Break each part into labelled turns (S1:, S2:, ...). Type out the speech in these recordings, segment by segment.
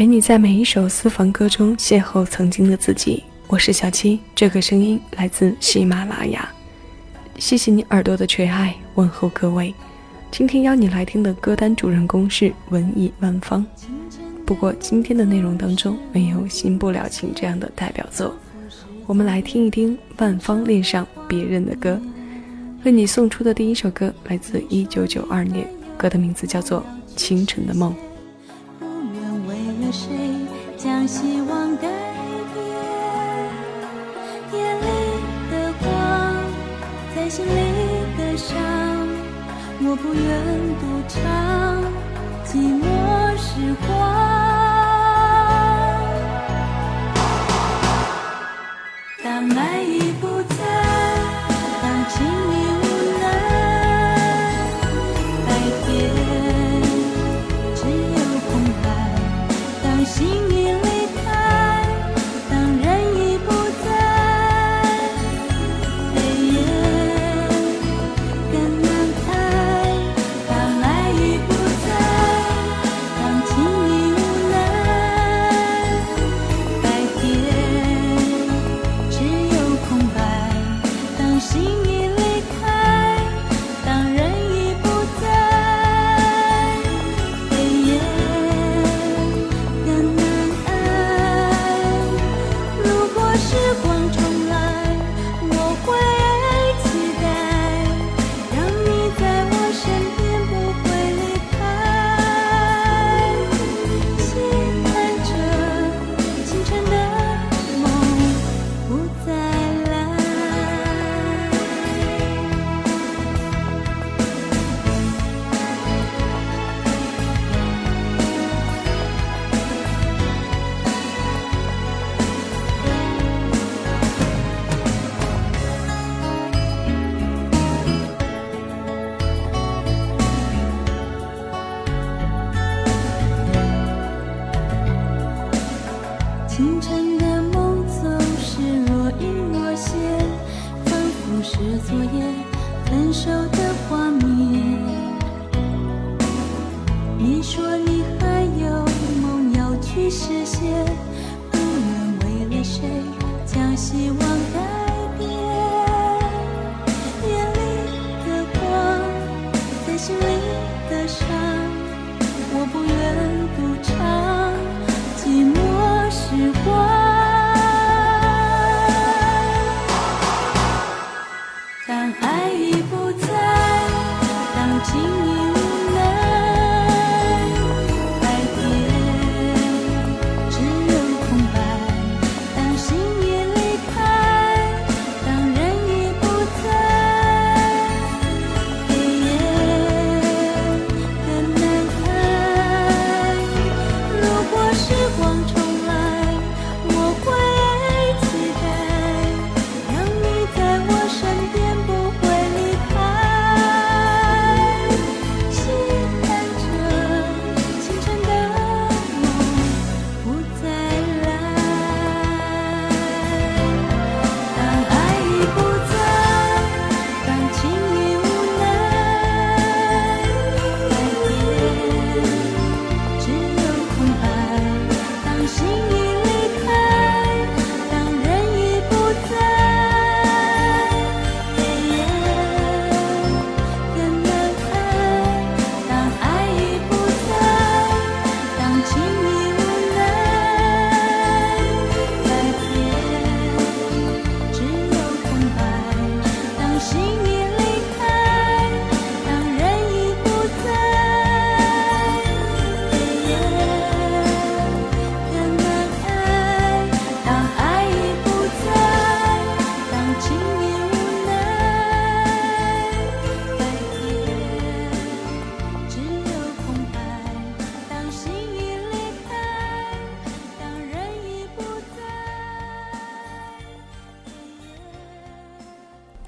S1: 陪你在每一首私房歌中邂逅曾经的自己。我是小七，这个声音来自喜马拉雅。谢谢你耳朵的垂爱，问候各位。今天邀你来听的歌单主人公是文艺万方。不过今天的内容当中没有《新不了情》这样的代表作，我们来听一听万芳恋上别人的歌。为你送出的第一首歌来自一九九二年，歌的名字叫做《清晨的梦》。
S2: 谁将希望改变，眼里的光在心里的伤，我不愿独尝寂寞时光。当爱已不在，当情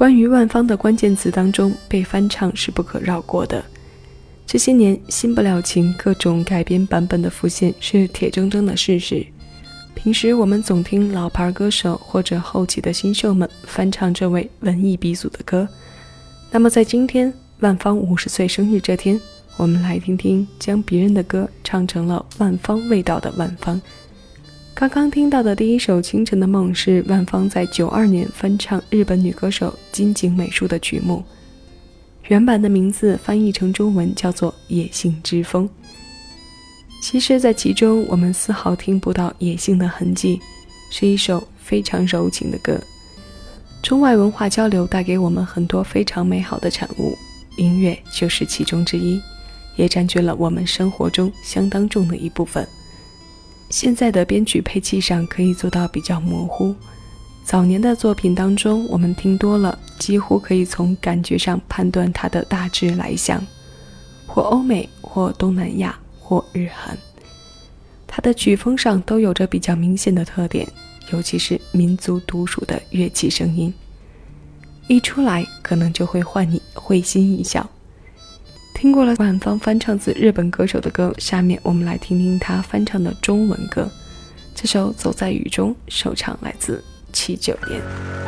S1: 关于万芳的关键词当中，被翻唱是不可绕过的。这些年，《新不了情》各种改编版本的浮现是铁铮铮的事实。平时我们总听老牌歌手或者后起的新秀们翻唱这位文艺鼻祖的歌，那么在今天万芳五十岁生日这天，
S2: 我们来听听将别人的歌唱成了万芳味道的万芳。刚刚听到的第一首《清晨的梦》是万芳在九二年翻唱日本女歌手金井美树的曲目，原版的名字翻译成中文叫做《野性之风》。其实，在其中我们丝毫听不到野性的痕迹，是一首非常柔情的歌。中外文化交流带给我们很多非常美好的产物，音乐就是其中之一，也占据了我们生活中相当重的一部分。现在的编曲配器上可以做到比较模糊，早年的作品当中，我们听多了，几乎可以从感觉上判断它的大致来向，或欧美，或东南亚，或日韩。它的曲风上都有着比较明显的特点，尤其是民族独属的乐器声音，一出来可能就会唤你会心一笑。听过了万芳翻唱自日本歌手的歌，下面我们来听听她翻唱的中文歌。这首《走在雨中》首唱来自七九年。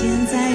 S2: 现在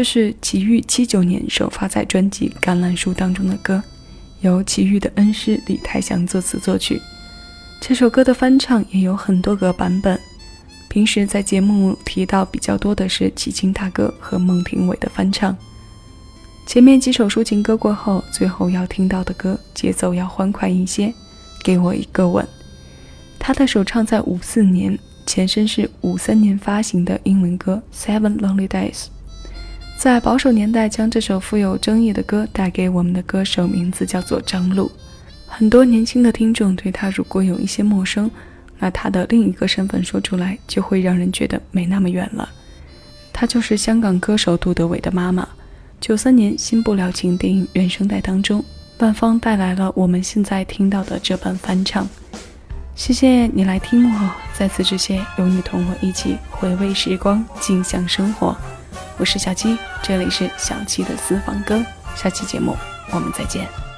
S2: 这是齐豫七九年首发在专辑《橄榄树》当中的歌，由齐豫的恩师李泰祥作词作曲。这首歌的翻唱也有很多个版本。平时在节目提到比较多的是齐秦大哥和孟庭苇的翻唱。前面几首抒情歌过后，最后要听到的歌节奏要欢快一些，《给我一个吻》。他的首唱在五四年，前身是五三年发行的英文歌《Seven Lonely Days》。在保守年代，将这首富有争议的歌带给我们的歌手名字叫做张璐。很多年轻的听众对他如果有一些陌生。那他的另一个身份说出来，就会让人觉得没那么远了。她就是香港歌手杜德伟的妈妈。九三年《新不了情》电影原声带当中，万芳带来了我们现在听到的这版翻唱。谢谢你来听我，在此致谢，有你同我一起回味时光，尽享生活。我是小七，这里是小七的私房歌。下期节目我们再见。